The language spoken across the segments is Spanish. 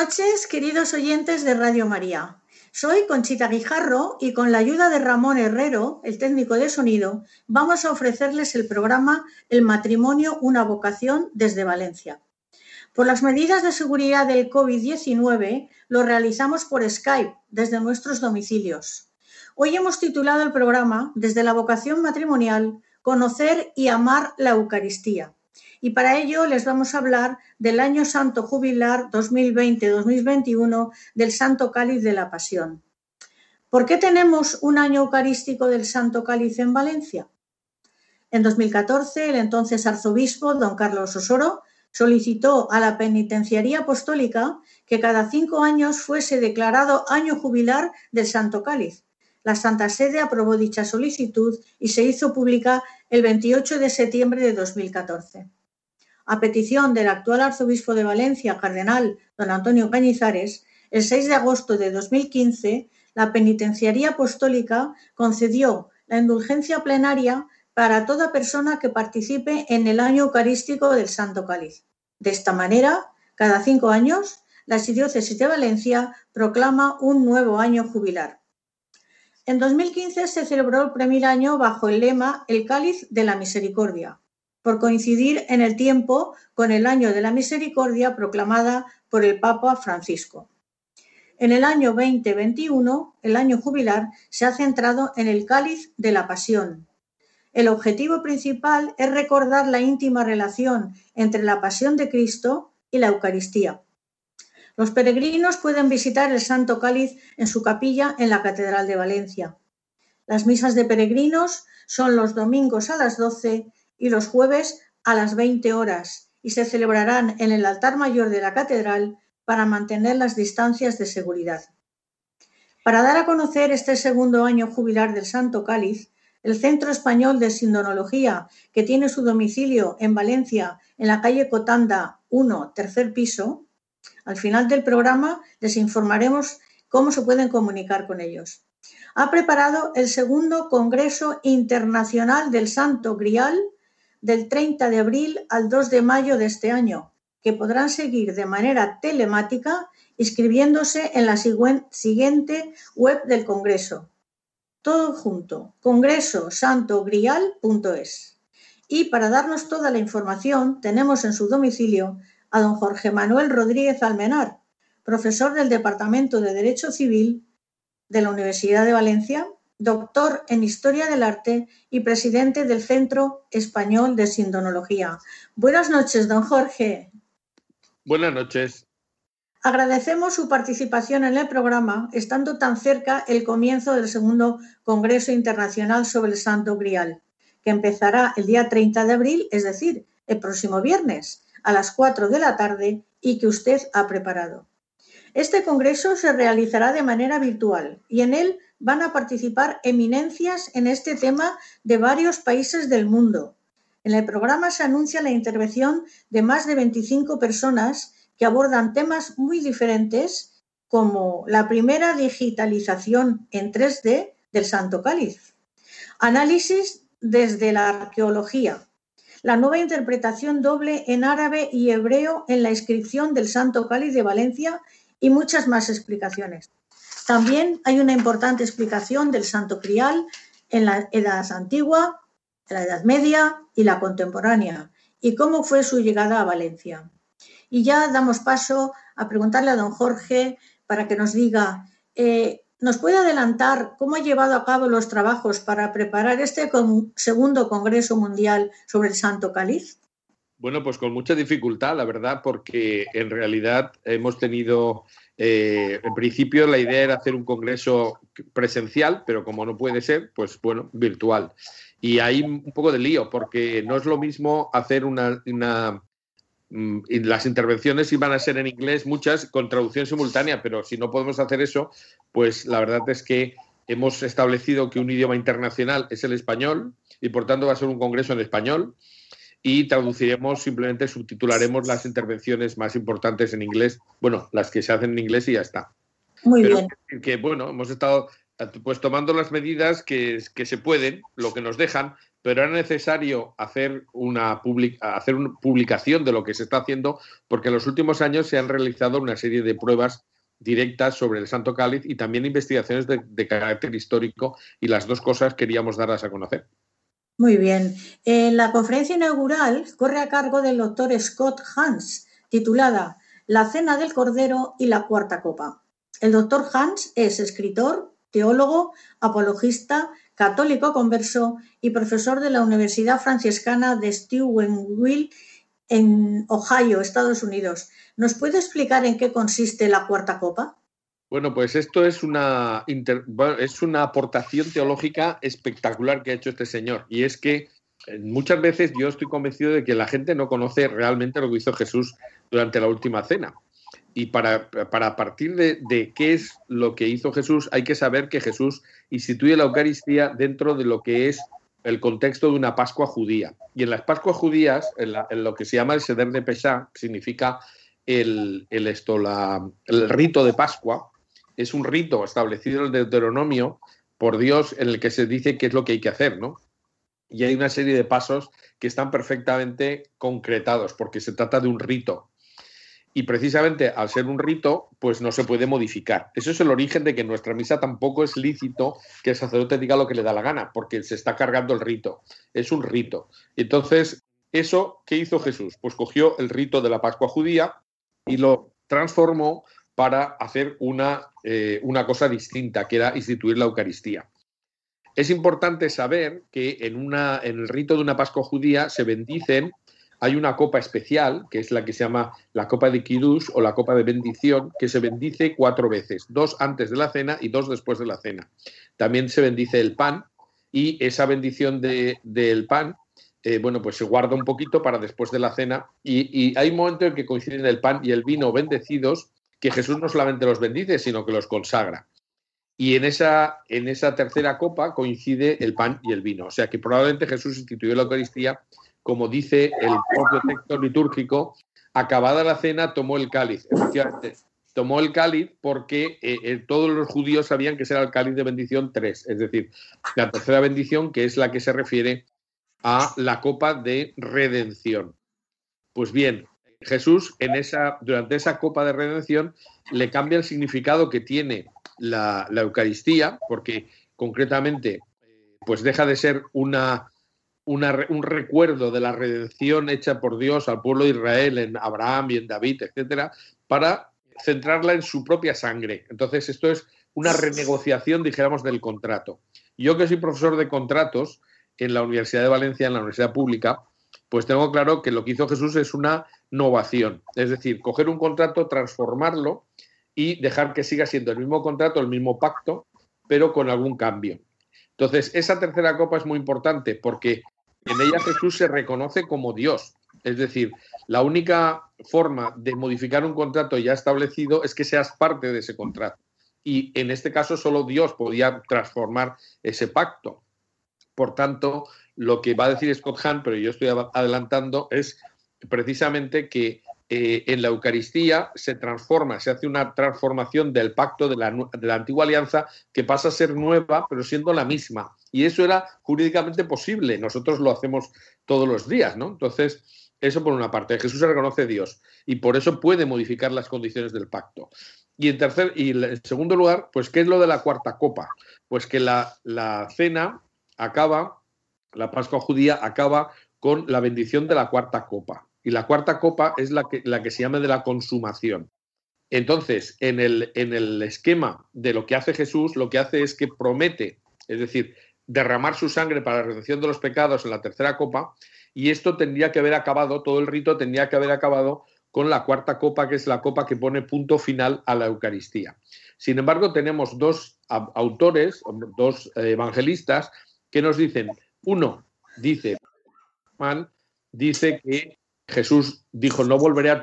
noches, queridos oyentes de Radio María. Soy Conchita Guijarro y con la ayuda de Ramón Herrero, el técnico de sonido, vamos a ofrecerles el programa El matrimonio, una vocación desde Valencia. Por las medidas de seguridad del COVID-19, lo realizamos por Skype desde nuestros domicilios. Hoy hemos titulado el programa Desde la vocación matrimonial, conocer y amar la Eucaristía. Y para ello les vamos a hablar del Año Santo Jubilar 2020-2021 del Santo Cáliz de la Pasión. ¿Por qué tenemos un año eucarístico del Santo Cáliz en Valencia? En 2014, el entonces arzobispo, don Carlos Osoro, solicitó a la Penitenciaría Apostólica que cada cinco años fuese declarado año jubilar del Santo Cáliz. La Santa Sede aprobó dicha solicitud y se hizo pública el 28 de septiembre de 2014 a petición del actual arzobispo de Valencia, cardenal don Antonio Cañizares, el 6 de agosto de 2015, la Penitenciaría Apostólica concedió la indulgencia plenaria para toda persona que participe en el año eucarístico del Santo Cáliz. De esta manera, cada cinco años, la Archidiócesis de Valencia proclama un nuevo año jubilar. En 2015 se celebró el primer año bajo el lema El Cáliz de la Misericordia, por coincidir en el tiempo con el año de la misericordia proclamada por el Papa Francisco. En el año 2021, el año jubilar, se ha centrado en el cáliz de la pasión. El objetivo principal es recordar la íntima relación entre la pasión de Cristo y la Eucaristía. Los peregrinos pueden visitar el Santo Cáliz en su capilla en la Catedral de Valencia. Las misas de peregrinos son los domingos a las 12 y los jueves a las 20 horas y se celebrarán en el altar mayor de la catedral para mantener las distancias de seguridad. Para dar a conocer este segundo año jubilar del Santo Cáliz, el Centro Español de Sindonología, que tiene su domicilio en Valencia, en la calle Cotanda 1, tercer piso, al final del programa les informaremos cómo se pueden comunicar con ellos. Ha preparado el segundo Congreso Internacional del Santo Grial del 30 de abril al 2 de mayo de este año, que podrán seguir de manera telemática inscribiéndose en la siguiente web del Congreso. Todo junto, congresosantogrial.es. Y para darnos toda la información tenemos en su domicilio a don Jorge Manuel Rodríguez Almenar, profesor del Departamento de Derecho Civil de la Universidad de Valencia doctor en Historia del Arte y presidente del Centro Español de Sindonología. Buenas noches, don Jorge. Buenas noches. Agradecemos su participación en el programa, estando tan cerca el comienzo del segundo Congreso Internacional sobre el Santo Grial, que empezará el día 30 de abril, es decir, el próximo viernes, a las 4 de la tarde y que usted ha preparado. Este congreso se realizará de manera virtual y en él van a participar eminencias en este tema de varios países del mundo. En el programa se anuncia la intervención de más de 25 personas que abordan temas muy diferentes como la primera digitalización en 3D del Santo Cáliz, análisis desde la arqueología, la nueva interpretación doble en árabe y hebreo en la inscripción del Santo Cáliz de Valencia y muchas más explicaciones. También hay una importante explicación del Santo Crial en la Edad Antigua, la Edad Media y la contemporánea, y cómo fue su llegada a Valencia. Y ya damos paso a preguntarle a don Jorge para que nos diga, eh, ¿nos puede adelantar cómo ha llevado a cabo los trabajos para preparar este segundo Congreso Mundial sobre el Santo Cáliz? Bueno, pues con mucha dificultad, la verdad, porque en realidad hemos tenido, eh, en principio la idea era hacer un congreso presencial, pero como no puede ser, pues bueno, virtual. Y hay un poco de lío, porque no es lo mismo hacer una, mm, las intervenciones iban a ser en inglés, muchas con traducción simultánea, pero si no podemos hacer eso, pues la verdad es que hemos establecido que un idioma internacional es el español y por tanto va a ser un congreso en español y traduciremos, simplemente subtitularemos las intervenciones más importantes en inglés, bueno, las que se hacen en inglés y ya está. Muy bien. Que bueno, hemos estado pues tomando las medidas que, se pueden, lo que nos dejan, pero era necesario hacer una, hacer una publicación de lo que se está haciendo, porque en los últimos años se han realizado una serie de pruebas directas sobre el Santo Cáliz y también investigaciones de, carácter histórico, y las dos cosas queríamos darlas a conocer. Muy bien. la conferencia inaugural corre a cargo del doctor Scott Hans, titulada La Cena del Cordero y la Cuarta Copa. El doctor Hans es escritor, teólogo, apologista, católico converso y profesor de la Universidad Franciscana de Steubenville en Ohio, Estados Unidos. ¿Nos puede explicar en qué consiste la Cuarta Copa? Bueno, pues esto es una, es una aportación teológica espectacular que ha hecho este señor. Y es que eh, muchas veces yo estoy convencido de que la gente no conoce realmente lo que hizo Jesús durante la última cena. Y para, para partir de, de, qué es lo que hizo Jesús, hay que saber que Jesús instituye la Eucaristía dentro de lo que es el contexto de una Pascua judía. Y en las Pascuas judías, en, lo que se llama el Seder de Pesá, significa el, el, esto, la, el rito de Pascua, es un rito establecido en el Deuteronomio por Dios en el que se dice qué es lo que hay que hacer, ¿no? Y hay una serie de pasos que están perfectamente concretados porque se trata de un rito. Y precisamente al ser un rito, pues no se puede modificar. Eso es el origen de que nuestra misa tampoco es lícito que el sacerdote diga lo que le da la gana, porque se está cargando el rito. Es un rito. Entonces, ¿eso qué hizo Jesús? Pues cogió el rito de la Pascua judía y lo transformó para hacer una, eh, una cosa distinta, que era instituir la Eucaristía. Es importante saber que en, una, en el rito de una Pascua judía se bendicen, hay una copa especial, que es la que se llama la copa de Kiddush o la copa de bendición, que se bendice cuatro veces, dos antes de la cena y dos después de la cena. También se bendice el pan y esa bendición del pan eh, bueno, pues se guarda un poquito para después de la cena y, hay un momento en que coinciden el pan y el vino bendecidos que Jesús no solamente los bendice, sino que los consagra. Y en esa, en esa tercera copa coincide el pan y el vino. O sea que probablemente Jesús instituyó la Eucaristía, como dice el propio texto litúrgico, acabada la cena tomó el cáliz. Efectivamente, tomó el cáliz porque eh, eh, todos los judíos sabían que ese era el cáliz de bendición 3, es decir, la tercera bendición que es la que se refiere a la copa de redención. Pues bien, Jesús en esa, durante esa copa de redención le cambia el significado que tiene la, Eucaristía, porque concretamente pues deja de ser una, un recuerdo de la redención hecha por Dios al pueblo de Israel en Abraham y en David, etcétera, para centrarla en su propia sangre. Entonces, esto es una renegociación, dijéramos, del contrato. Yo que soy profesor de contratos en la Universidad de Valencia, en la Universidad Pública, pues tengo claro que lo que hizo Jesús es una novación, es decir, coger un contrato, transformarlo y dejar que siga siendo el mismo contrato, el mismo pacto, pero con algún cambio. Entonces, esa tercera copa es muy importante porque en ella Jesús se reconoce como Dios. Es decir, la única forma de modificar un contrato ya establecido es que seas parte de ese contrato. Y en este caso solo Dios podía transformar ese pacto. Por tanto, lo que va a decir Scott Hahn, pero yo estoy adelantando, es precisamente que eh, en la Eucaristía se transforma, se hace una transformación del pacto de la, de la, antigua alianza que pasa a ser nueva, pero siendo la misma. Y eso era jurídicamente posible. Nosotros lo hacemos todos los días, ¿no? Entonces, eso por una parte. Jesús se reconoce Dios y por eso puede modificar las condiciones del pacto. Y en tercer y en segundo lugar, pues, ¿qué es lo de la cuarta copa? Pues que la, la cena acaba, la Pascua judía acaba con la bendición de la cuarta copa y la cuarta copa es la que, la que se llama de la consumación. Entonces, en el, en el esquema de lo que hace Jesús, lo que hace es que promete, es decir, derramar su sangre para la redención de los pecados en la tercera copa, y esto tendría que haber acabado, todo el rito tendría que haber acabado con la cuarta copa, que es la copa que pone punto final a la Eucaristía. Sin embargo, tenemos dos autores, dos evangelistas, que nos dicen, uno dice, dice que Jesús dijo, no volveré a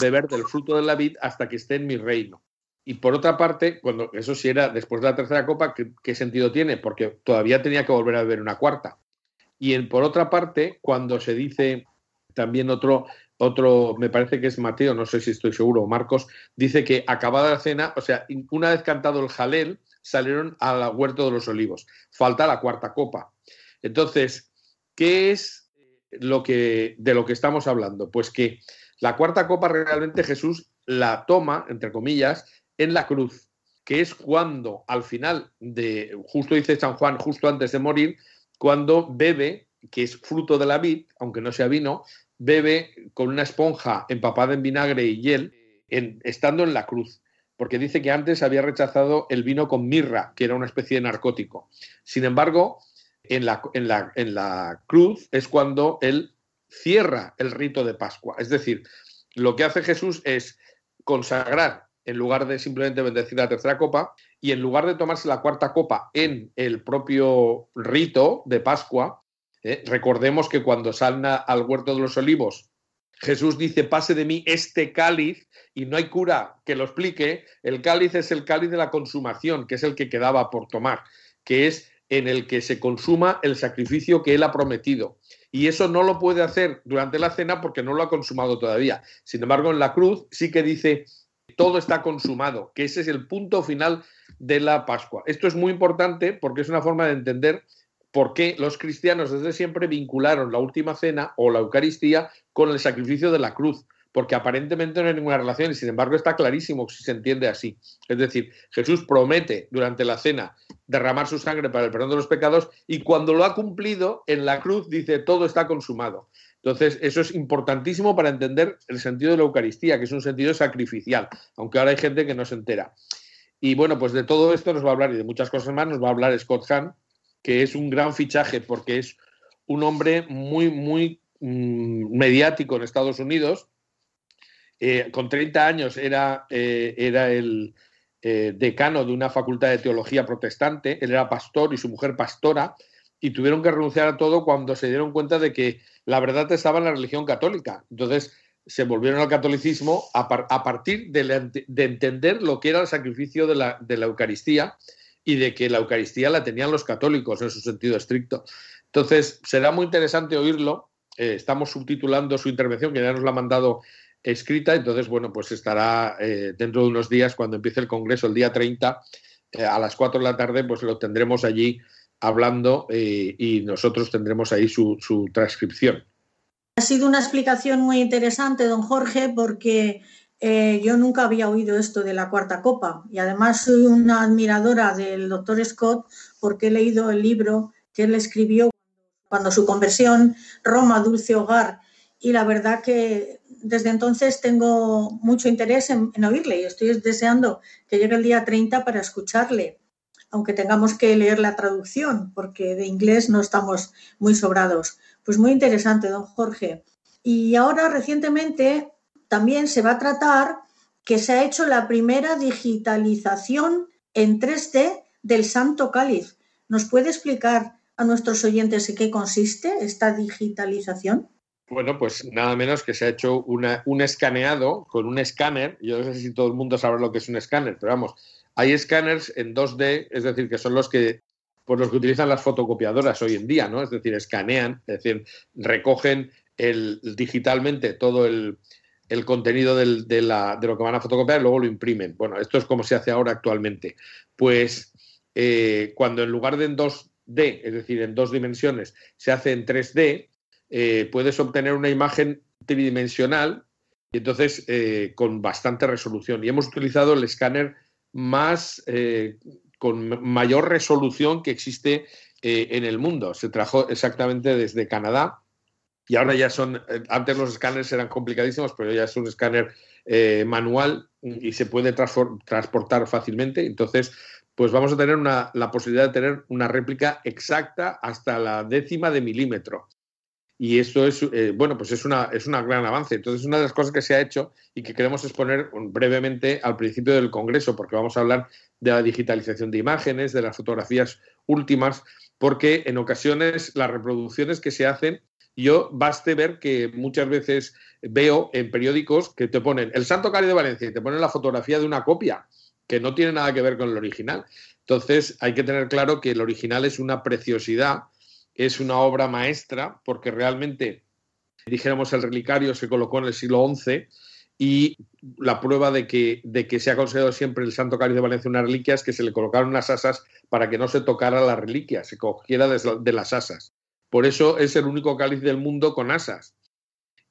beber del fruto de la vid hasta que esté en mi reino. Y por otra parte, cuando eso sí era después de la tercera copa, ¿qué, sentido tiene? Porque todavía tenía que volver a beber una cuarta. Y por otra parte, cuando se dice también otro, otro, me parece que es Mateo, no sé si estoy seguro, o Marcos, dice que acabada la cena, o sea, una vez cantado el jalel, salieron al huerto de los olivos. Falta la cuarta copa. Entonces, ¿qué es de lo que estamos hablando? Pues que la cuarta copa realmente Jesús la toma, entre comillas, en la cruz, que es cuando al final de, justo dice San Juan, justo antes de morir, cuando bebe, que es fruto de la vid, aunque no sea vino, bebe con una esponja empapada en vinagre y hiel, en, estando en la cruz porque dice que antes había rechazado el vino con mirra, que era una especie de narcótico. Sin embargo, en la, en la, en la cruz es cuando él cierra el rito de Pascua. Es decir, lo que hace Jesús es consagrar, en lugar de simplemente bendecir la tercera copa, y en lugar de tomarse la cuarta copa en el propio rito de Pascua, eh, recordemos que cuando salna al huerto de los olivos, Jesús dice, pase de mí este cáliz, y no hay cura que lo explique, el cáliz es el cáliz de la consumación, que es el que quedaba por tomar, que es en el que se consuma el sacrificio que él ha prometido. Y eso no lo puede hacer durante la cena porque no lo ha consumado todavía. Sin embargo, en la cruz sí que dice, todo está consumado, que ese es el punto final de la Pascua. Esto es muy importante porque es una forma de entender por qué los cristianos desde siempre vincularon la última cena o la Eucaristía con el sacrificio de la cruz porque aparentemente no hay ninguna relación y sin embargo está clarísimo si se entiende así. Es decir, Jesús promete durante la cena derramar su sangre para el perdón de los pecados y cuando lo ha cumplido en la cruz dice todo está consumado. Entonces, eso es importantísimo para entender el sentido de la Eucaristía, que es un sentido sacrificial, aunque ahora hay gente que no se entera. Y bueno, pues de todo esto nos va a hablar y de muchas cosas más nos va a hablar Scott Hahn, que es un gran fichaje porque es un hombre muy, muy mm, mediático en Estados Unidos eh, con 30 años era, eh, era el eh, decano de una facultad de teología protestante, él era pastor y su mujer pastora, y tuvieron que renunciar a todo cuando se dieron cuenta de que la verdad estaba en la religión católica. Entonces se volvieron al catolicismo a, partir de, entender lo que era el sacrificio de la, de la Eucaristía y de que la Eucaristía la tenían los católicos en su sentido estricto. Entonces, será muy interesante oírlo. estamos subtitulando su intervención, que ya nos la ha mandado escrita, entonces, bueno, pues estará eh, dentro de unos días, cuando empiece el Congreso, el día 30, eh, a las 4 de la tarde, pues lo tendremos allí hablando eh, y nosotros tendremos ahí su, su, transcripción. Ha sido una explicación muy interesante, don Jorge, porque yo nunca había oído esto de la cuarta copa y además soy una admiradora del doctor Scott porque he leído el libro que él escribió cuando su conversión, Roma, Dulce Hogar, y la verdad que desde entonces tengo mucho interés en, oírle y estoy deseando que llegue el día 30 para escucharle, aunque tengamos que leer la traducción, porque de inglés no estamos muy sobrados. Pues muy interesante, don Jorge. Y ahora recientemente también se va a tratar que se ha hecho la primera digitalización en 3D del Santo Cáliz. ¿Nos puede explicar a nuestros oyentes en qué consiste esta digitalización? Bueno, pues nada menos que se ha hecho un escaneado con un escáner. Yo no sé si todo el mundo sabe lo que es un escáner, pero vamos, hay escáneres en 2D, es decir, que son los que por los que utilizan las fotocopiadoras hoy en día, ¿no? Es decir, escanean, es decir, recogen el, digitalmente todo el, el contenido de, lo que van a fotocopiar y luego lo imprimen. Bueno, esto es como se hace ahora actualmente. Pues eh, cuando en lugar de en 2D, es decir, en dos dimensiones, se hace en 3D, eh, puedes obtener una imagen tridimensional y entonces eh, con bastante resolución. Y hemos utilizado el escáner más con mayor resolución que existe en el mundo. Se trajo exactamente desde Canadá y ahora ya son, eh, antes los escáneres eran complicadísimos, pero ya es un escáner eh, manual y se puede transportar fácilmente. Entonces, pues vamos a tener la posibilidad de tener una réplica exacta hasta la décima de milímetro. Y esto es, eh, bueno, pues es una, es una gran avance. Entonces, una de las cosas que se ha hecho y que queremos exponer brevemente al principio del Congreso, porque vamos a hablar de la digitalización de imágenes, de las fotografías últimas, porque en ocasiones las reproducciones que se hacen yo baste ver que muchas veces veo en periódicos que te ponen el Santo Cari de Valencia y te ponen la fotografía de una copia que no tiene nada que ver con el original. Entonces hay que tener claro que el original es una preciosidad, es una obra maestra, porque realmente, dijéramos, el relicario se colocó en el siglo XI y la prueba de que, de que se ha considerado siempre el Santo Cáliz de Valencia una reliquia es que se le colocaron unas asas para que no se tocara la reliquia, se cogiera de las asas. Por eso es el único cáliz del mundo con asas.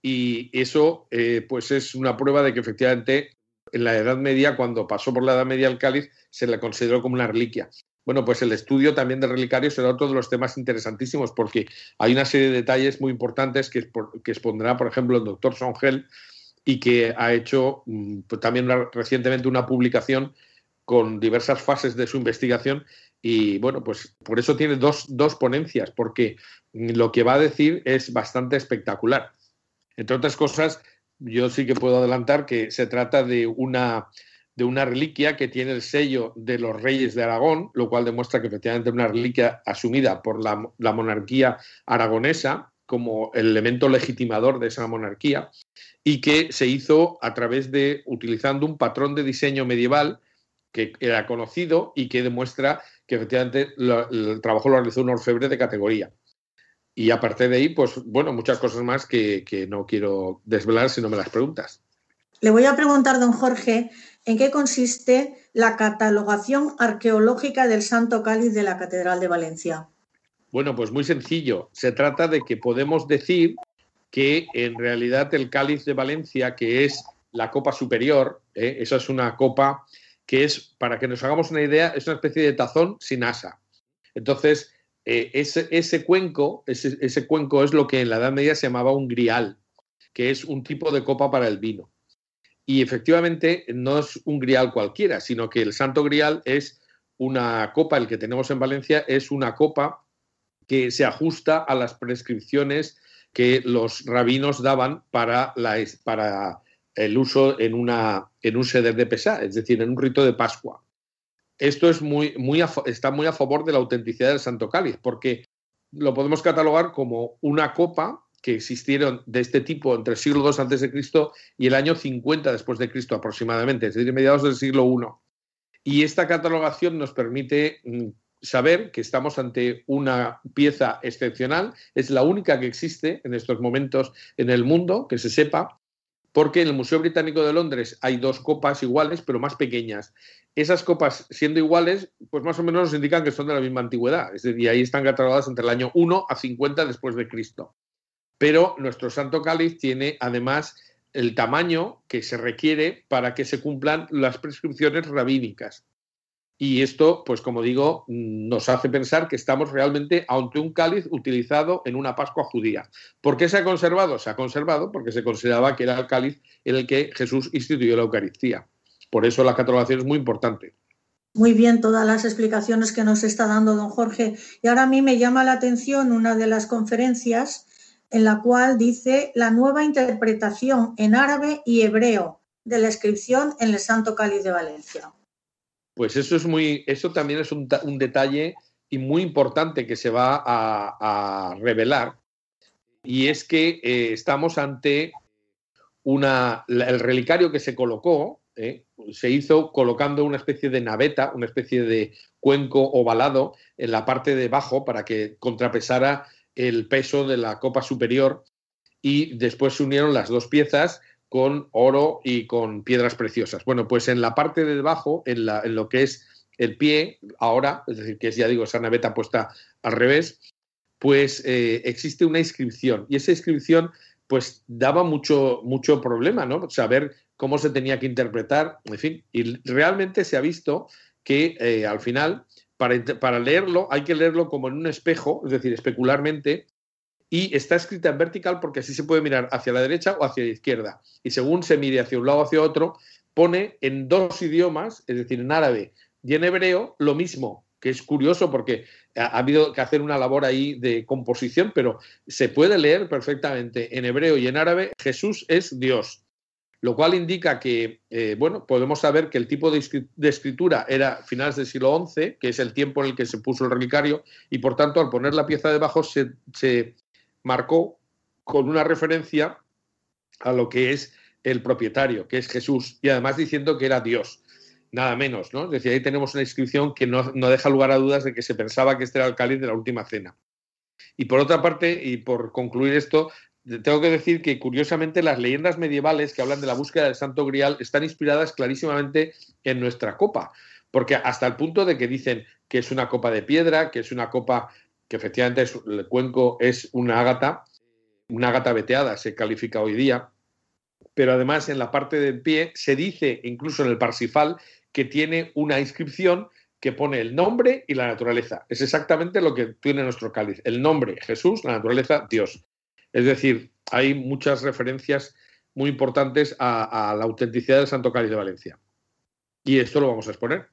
Y eso eh, pues es una prueba de que efectivamente en la Edad Media, cuando pasó por la Edad Media el cáliz, se le consideró como una reliquia. Bueno, pues el estudio también de relicarios será otro de los temas interesantísimos porque hay una serie de detalles muy importantes que, expondrá, por ejemplo, el doctor Songel y que ha hecho mm, pues, también recientemente una publicación con diversas fases de su investigación y bueno, pues por eso tiene dos, dos ponencias, porque lo que va a decir es bastante espectacular. Entre otras cosas, yo sí que puedo adelantar que se trata de una, de una reliquia que tiene el sello de los reyes de Aragón, lo cual demuestra que efectivamente es una reliquia asumida por la, la monarquía aragonesa como el elemento legitimador de esa monarquía y que se hizo a través de utilizando un patrón de diseño medieval que era conocido y que demuestra que efectivamente el trabajo lo realizó un orfebre de categoría. Y aparte de ahí, pues bueno, muchas cosas más que, no quiero desvelar si no me las preguntas. Le voy a preguntar, don Jorge, ¿en qué consiste la catalogación arqueológica del Santo Cáliz de la Catedral de Valencia? Bueno, pues muy sencillo. Se trata de que podemos decir que en realidad el cáliz de Valencia, que es la copa superior, ¿eh? esa es una copa que es, para que nos hagamos una idea, es una especie de tazón sin asa. Entonces, eh, ese, cuenco, ese, cuenco es lo que en la Edad Media se llamaba un grial, que es un tipo de copa para el vino. Y efectivamente no es un grial cualquiera, sino que el Santo Grial es una copa, el que tenemos en Valencia, es una copa que se ajusta a las prescripciones que los rabinos daban para, el uso en, una, en un seder de Pesá, es decir, en un rito de Pascua. Esto es muy, muy está muy a favor de la autenticidad del Santo Cáliz, porque lo podemos catalogar como una copa que existieron de este tipo entre siglo II antes de Cristo y el año 50 después de Cristo aproximadamente, es decir, mediados del siglo I. Y esta catalogación nos permite mm, saber que estamos ante una pieza excepcional, es la única que existe en estos momentos en el mundo, que se sepa, porque en el Museo Británico de Londres hay dos copas iguales, pero más pequeñas. Esas copas, siendo iguales, pues más o menos nos indican que son de la misma antigüedad, es decir, ahí están catalogadas entre el año 1 a 50 después de Cristo. Pero nuestro Santo Cáliz tiene además el tamaño que se requiere para que se cumplan las prescripciones rabínicas. Y esto, pues como digo, nos hace pensar que estamos realmente ante un cáliz utilizado en una Pascua judía. ¿Por qué se ha conservado? Se ha conservado porque se consideraba que era el cáliz en el que Jesús instituyó la Eucaristía. Por eso la catalogación es muy importante. Muy bien, todas las explicaciones que nos está dando don Jorge. Y ahora a mí me llama la atención una de las conferencias en la cual dice la nueva interpretación en árabe y hebreo de la inscripción en el Santo Cáliz de Valencia. Pues eso es muy, eso también es un, detalle y muy importante que se va a, revelar. Y es que eh, estamos ante una, el relicario que se colocó, eh, se hizo colocando una especie de naveta, una especie de cuenco ovalado en la parte de abajo para que contrapesara el peso de la copa superior y después se unieron las dos piezas con oro y con piedras preciosas. Bueno, pues en la parte de debajo, en, lo que es el pie, ahora, es decir, que es, ya digo, esa naveta puesta al revés, pues eh, existe una inscripción. Y esa inscripción, pues daba mucho, mucho problema, ¿no? Saber cómo se tenía que interpretar, en fin. Y realmente se ha visto que eh, al final, para, leerlo, hay que leerlo como en un espejo, es decir, especularmente, y está escrita en vertical porque así se puede mirar hacia la derecha o hacia la izquierda. Y según se mire hacia un lado o hacia otro, pone en dos idiomas, es decir, en árabe y en hebreo, lo mismo, que es curioso porque ha, habido que hacer una labor ahí de composición, pero se puede leer perfectamente en hebreo y en árabe, Jesús es Dios. Lo cual indica que, eh, bueno, podemos saber que el tipo de, escritura era finales del siglo XI, que es el tiempo en el que se puso el relicario, y por tanto, al poner la pieza debajo, se, se marcó con una referencia a lo que es el propietario, que es Jesús, y además diciendo que era Dios, nada menos, ¿no? Es decir, ahí tenemos una inscripción que no, deja lugar a dudas de que se pensaba que este era el cáliz de la última cena. Y por otra parte, y por concluir esto, tengo que decir que curiosamente las leyendas medievales que hablan de la búsqueda del Santo Grial están inspiradas clarísimamente en nuestra copa, porque hasta el punto de que dicen que es una copa de piedra, que es una copa que efectivamente el cuenco es una ágata, una ágata veteada se califica hoy día, pero además en la parte del pie se dice, incluso en el Parsifal, que tiene una inscripción que pone el nombre y la naturaleza. Es exactamente lo que tiene nuestro cáliz. El nombre, Jesús, la naturaleza, Dios. Es decir, hay muchas referencias muy importantes a, a la autenticidad del Santo Cáliz de Valencia. Y esto lo vamos a exponer.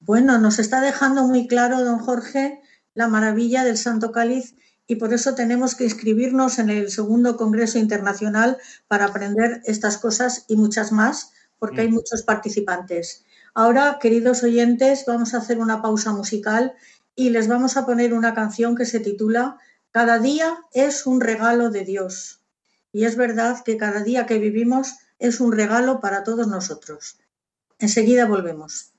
Bueno, nos está dejando muy claro, don Jorge, la maravilla del Santo Cáliz y por eso tenemos que inscribirnos en el segundo Congreso Internacional para aprender estas cosas y muchas más, porque hay mm. muchos participantes. Ahora, queridos oyentes, vamos a hacer una pausa musical y les vamos a poner una canción que se titula Cada día es un regalo de Dios. Y es verdad que cada día que vivimos es un regalo para todos nosotros. Enseguida volvemos.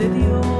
Estamos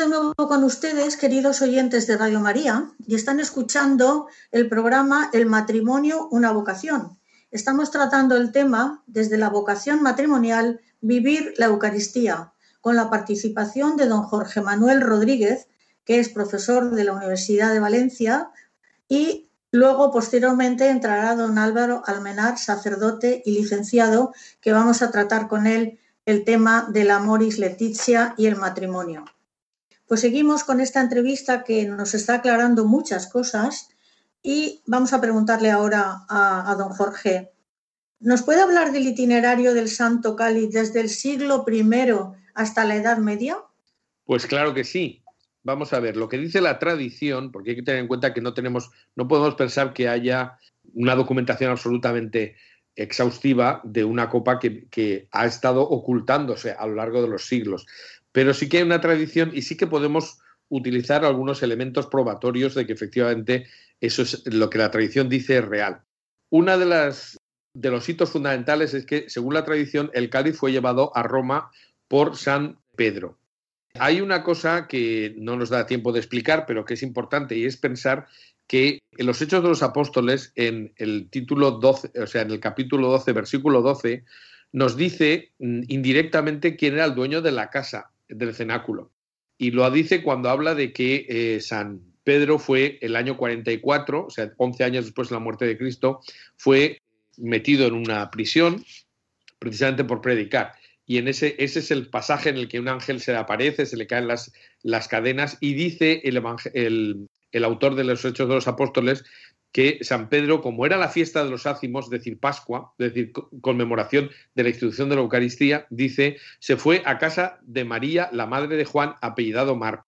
de nuevo con ustedes, queridos oyentes de Radio María, y están escuchando el programa El matrimonio, una vocación. Estamos tratando el tema desde la vocación matrimonial, vivir la Eucaristía, con la participación de don Jorge Manuel Rodríguez, que es profesor de la Universidad de Valencia, y luego posteriormente entrará don Álvaro Almenar, sacerdote y licenciado, que vamos a tratar con él el tema del amoris leticia y el matrimonio. Pues seguimos con esta entrevista que nos está aclarando muchas cosas y vamos a preguntarle ahora a, don Jorge. ¿Nos puede hablar del itinerario del Santo Cáliz desde el siglo I hasta la Edad Media? Pues claro que sí. vamos a ver, lo que dice la tradición, porque hay que tener en cuenta que no tenemos, no podemos pensar que haya una documentación absolutamente exhaustiva de una copa que, que, ha estado ocultándose a lo largo de los siglos. Pero sí que hay una tradición y sí que podemos utilizar algunos elementos probatorios de que efectivamente eso es lo que la tradición dice es real. Una de las de los hitos fundamentales es que, según la tradición, el cáliz fue llevado a Roma por San Pedro. Hay una cosa que no nos da tiempo de explicar, pero que es importante, y es pensar que en los Hechos de los Apóstoles, en el título 12, o sea, en el capítulo 12, versículo 12, nos dice mm, indirectamente quién era el dueño de la casa, del cenáculo. Y lo dice cuando habla de que eh, San Pedro fue el año 44, o sea, 11 años después de la muerte de Cristo, fue metido en una prisión precisamente por predicar. Y en ese, ese es el pasaje en el que un ángel se le aparece, se le caen las, las cadenas y dice el, el, el autor de los Hechos de los Apóstoles que San Pedro, como era la fiesta de los ácimos, es decir, Pascua, es decir, conmemoración de la institución de la Eucaristía, dice, se fue a casa de María, la madre de Juan, apellidado Marcos.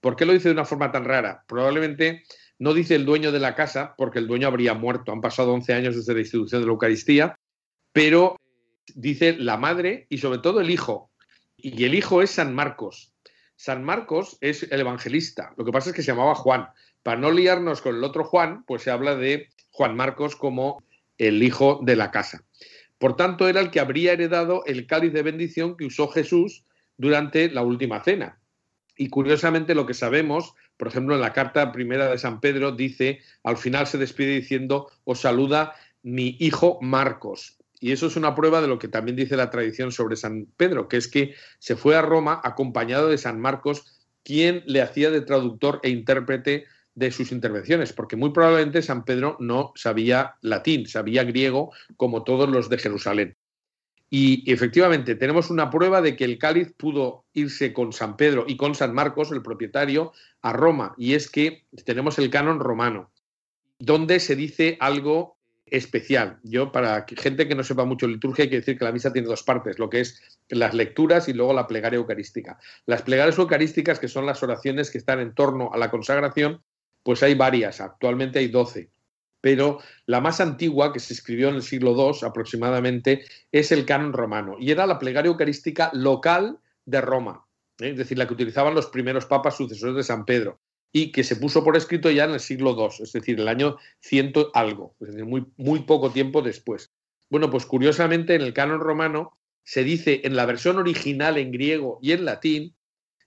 ¿Por qué lo dice de una forma tan rara? Probablemente no dice el dueño de la casa, porque el dueño habría muerto. Han pasado 11 años desde la institución de la Eucaristía, pero dice la madre y sobre todo el hijo. Y el hijo es San Marcos. San Marcos es el evangelista. Lo que pasa es que se llamaba Juan. Para no liarnos con el otro Juan, pues se habla de Juan Marcos como el hijo de la casa. Por tanto, era el que habría heredado el cáliz de bendición que usó Jesús durante la última cena. Y curiosamente lo que sabemos por ejemplo, en la carta primera de San Pedro dice, al final se despide diciendo, os saluda mi hijo Marcos. Y eso es una prueba de lo que también dice la tradición sobre San Pedro, que es que se fue a Roma acompañado de San Marcos, quien le hacía de traductor e intérprete de sus intervenciones, porque muy probablemente San Pedro no sabía latín, sabía griego como todos los de Jerusalén. Y efectivamente tenemos una prueba de que el cáliz pudo irse con San Pedro y con San Marcos, el propietario, a Roma. Y es que tenemos el canon romano, donde se dice algo especial. Yo, para gente que no sepa mucho liturgia, hay que decir que la misa tiene dos partes, lo que es las lecturas y luego la plegaria eucarística. Las plegarias eucarísticas, que son las oraciones que están en torno a la consagración, pues hay varias, actualmente hay doce pero la más antigua, que se escribió en el siglo II aproximadamente, es el canon romano, y era la plegaria eucarística local de Roma, ¿eh? es decir, la que utilizaban los primeros papas sucesores de San Pedro, y que se puso por escrito ya en el siglo II, es decir, el año ciento algo, es decir, muy, muy poco tiempo después. Bueno, pues curiosamente en el canon romano se dice en la versión original en griego y en latín,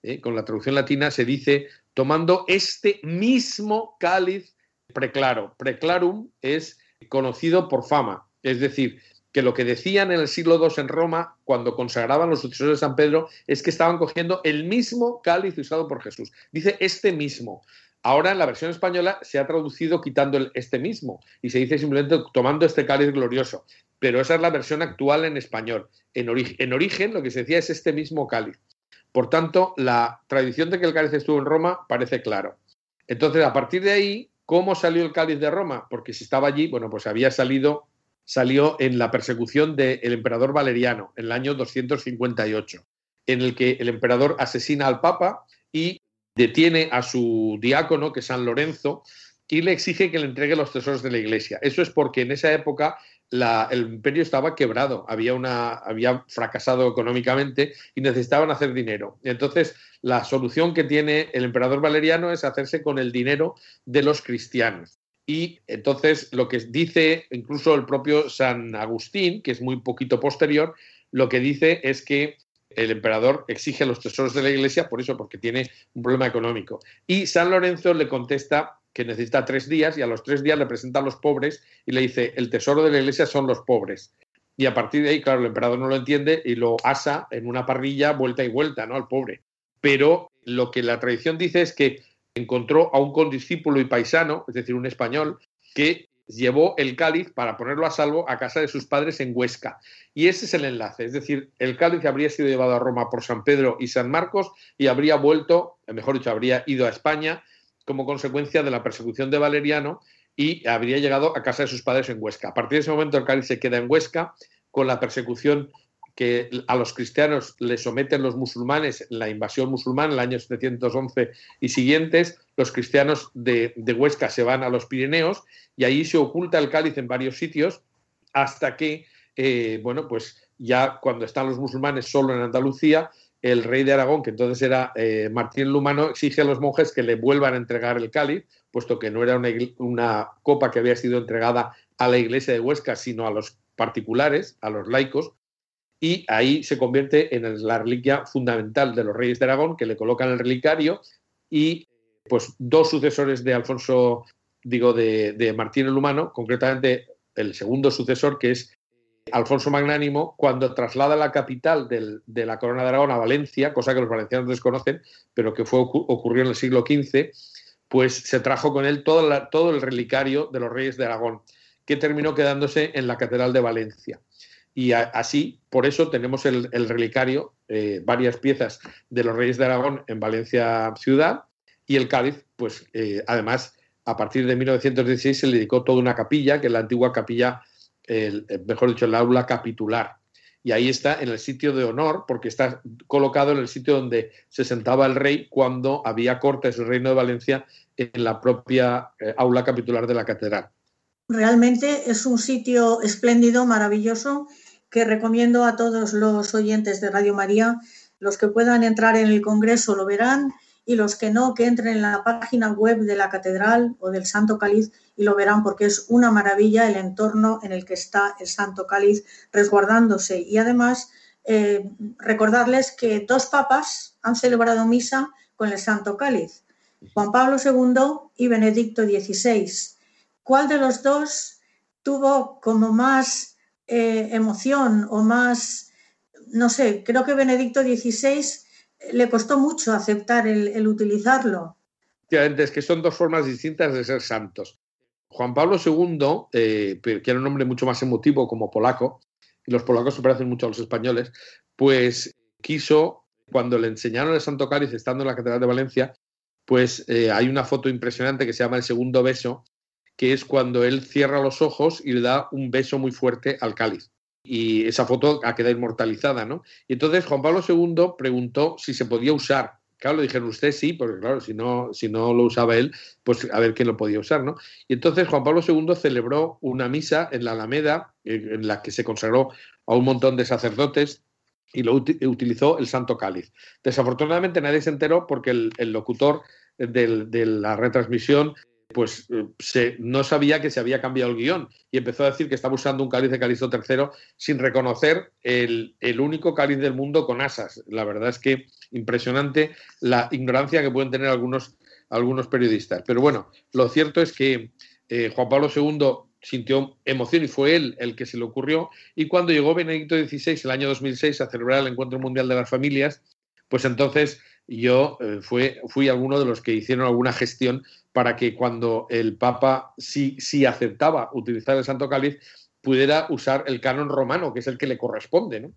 ¿eh? con la traducción latina, se dice tomando este mismo cáliz preclaro. Preclarum es conocido por fama, es decir, que lo que decían en el siglo II en Roma, cuando consagraban los sucesores de San Pedro, es que estaban cogiendo el mismo cáliz usado por Jesús. Dice este mismo. Ahora en la versión española se ha traducido quitando el este mismo y se dice simplemente tomando este cáliz glorioso. Pero esa es la versión actual en español. En, en origen lo que se decía es este mismo cáliz. Por tanto, la tradición de que el cáliz estuvo en Roma parece claro. Entonces, a partir de ahí, ¿Cómo salió el cáliz de Roma? Porque si estaba allí, bueno, pues había salido, salió en la persecución del emperador Valeriano, en el año 258, en el que el emperador asesina al Papa y detiene a su diácono, que es San Lorenzo, y le exige que le entregue los tesoros de la iglesia. Eso es porque en esa época el imperio estaba quebrado, había, una, había fracasado económicamente y necesitaban hacer dinero. Entonces, la solución que tiene el emperador Valeriano es hacerse con el dinero de los cristianos. Y entonces lo que dice incluso el propio San Agustín, que es muy poquito posterior, lo que dice es que el emperador exige los tesoros de la iglesia por eso, porque tiene un problema económico. Y San Lorenzo le contesta que necesita tres días y a los tres días le presenta a los pobres y le dice, el tesoro de la iglesia son los pobres. Y a partir de ahí, claro, el emperador no lo entiende y lo asa en una parrilla vuelta y vuelta, ¿no? Al pobre. Pero lo que la tradición dice es que encontró a un condiscípulo y paisano, es decir, un español, que llevó el cáliz para ponerlo a salvo a casa de sus padres en Huesca. Y ese es el enlace, es decir, el cáliz habría sido llevado a Roma por San Pedro y San Marcos y habría vuelto, mejor dicho, habría ido a España como consecuencia de la persecución de Valeriano y habría llegado a casa de sus padres en Huesca. A partir de ese momento el cáliz se queda en Huesca con la persecución que a los cristianos le someten los musulmanes, la invasión musulmana en el año 711 y siguientes, los cristianos de, Huesca se van a los Pirineos y ahí se oculta el cáliz en varios sitios hasta que, eh, bueno, pues ya cuando están los musulmanes solo en Andalucía, el rey de Aragón, que entonces era eh, Martín Lumano, exige a los monjes que le vuelvan a entregar el cáliz, puesto que no era una, copa que había sido entregada a la iglesia de Huesca, sino a los particulares, a los laicos, y ahí se convierte en la reliquia fundamental de los reyes de Aragón, que le colocan el relicario y pues dos sucesores de Alfonso, digo, de, Martín el Humano, concretamente el segundo sucesor, que es Alfonso Magnánimo, cuando traslada la capital de la corona de Aragón a Valencia, cosa que los valencianos desconocen, pero que fue, ocurrió en el siglo XV, pues se trajo con él todo, todo el relicario de los reyes de Aragón, que terminó quedándose en la Catedral de Valencia. Y así, por eso tenemos el, relicario, eh, varias piezas de los Reyes de Aragón en Valencia ciudad y el cáliz, pues eh, además, a partir de 1916 se le dedicó toda una capilla, que es la antigua capilla, mejor dicho, el aula capitular. Y ahí está en el sitio de honor, porque está colocado en el sitio donde se sentaba el rey cuando había cortes el reino de Valencia en la propia eh, aula capitular de la catedral. Realmente es un sitio espléndido, maravilloso, que recomiendo a todos los oyentes de Radio María, los que puedan entrar en el Congreso lo verán y los que no, que entren en la página web de la Catedral o del Santo Cáliz y lo verán porque es una maravilla el entorno en el que está el Santo Cáliz resguardándose. Y además, eh, recordarles que dos papas han celebrado misa con el Santo Cáliz, Juan Pablo II y Benedicto XVI. ¿Cuál de los dos tuvo como más eh, emoción o más, no sé, creo que Benedicto XVI le costó mucho aceptar el, utilizarlo. Es que son dos formas distintas de ser santos. Juan Pablo II, eh, que era un hombre mucho más emotivo como polaco, y los polacos se parecen mucho a los españoles, pues quiso, cuando le enseñaron el Santo Cáliz estando en la Catedral de Valencia, pues eh, hay una foto impresionante que se llama El Segundo Beso, que es cuando él cierra los ojos y le da un beso muy fuerte al cáliz. Y esa foto ha quedado inmortalizada, ¿no? Y entonces Juan Pablo II preguntó si se podía usar. Claro, le dijeron usted sí, porque claro, si no, si no lo usaba él, pues a ver quién lo podía usar, ¿no? Y entonces Juan Pablo II celebró una misa en la Alameda, en la que se consagró a un montón de sacerdotes y lo utilizó el Santo Cáliz. Desafortunadamente nadie se enteró porque el, locutor de la retransmisión pues eh, no sabía que se había cambiado el guion y empezó a decir que estaba usando un cáliz de Calixto III sin reconocer el, único cáliz del mundo con asas. La verdad es que impresionante la ignorancia que pueden tener algunos, algunos periodistas. Pero bueno, lo cierto es que eh, Juan Pablo II sintió emoción y fue él el que se le ocurrió. Y cuando llegó Benedicto XVI, el año 2006, a celebrar el Encuentro Mundial de las Familias, pues entonces yo eh, fui alguno de los que hicieron alguna gestión para que cuando el Papa sí, sí aceptaba utilizar el Santo Cáliz, pudiera usar el canon romano, que es el que le corresponde.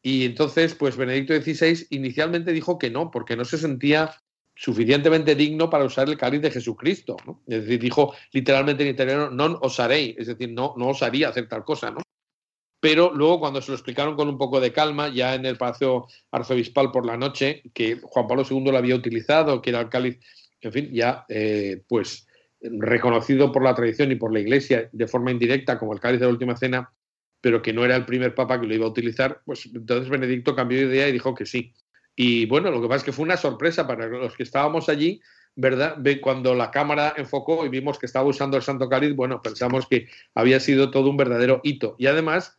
Y entonces, pues Benedicto XVI inicialmente dijo que no, porque no se sentía suficientemente digno para usar el cáliz de Jesucristo. Es decir, dijo literalmente en italiano, non osarei, es decir, no, no osaría hacer tal cosa. ¿no? Pero luego, cuando se lo explicaron con un poco de calma, ya en el Palacio Arzobispal por la noche, que Juan Pablo II lo había utilizado, que era el cáliz en fin, ya eh, pues reconocido por la tradición y por la Iglesia de forma indirecta como el cáliz de la última cena, pero que no era el primer papa que lo iba a utilizar, pues entonces Benedicto cambió de idea y dijo que sí. Y bueno, lo que pasa es que fue una sorpresa para los que estábamos allí, ¿verdad? Cuando la cámara enfocó y vimos que estaba usando el Santo Cáliz, bueno, pensamos que había sido todo un verdadero hito. Y además,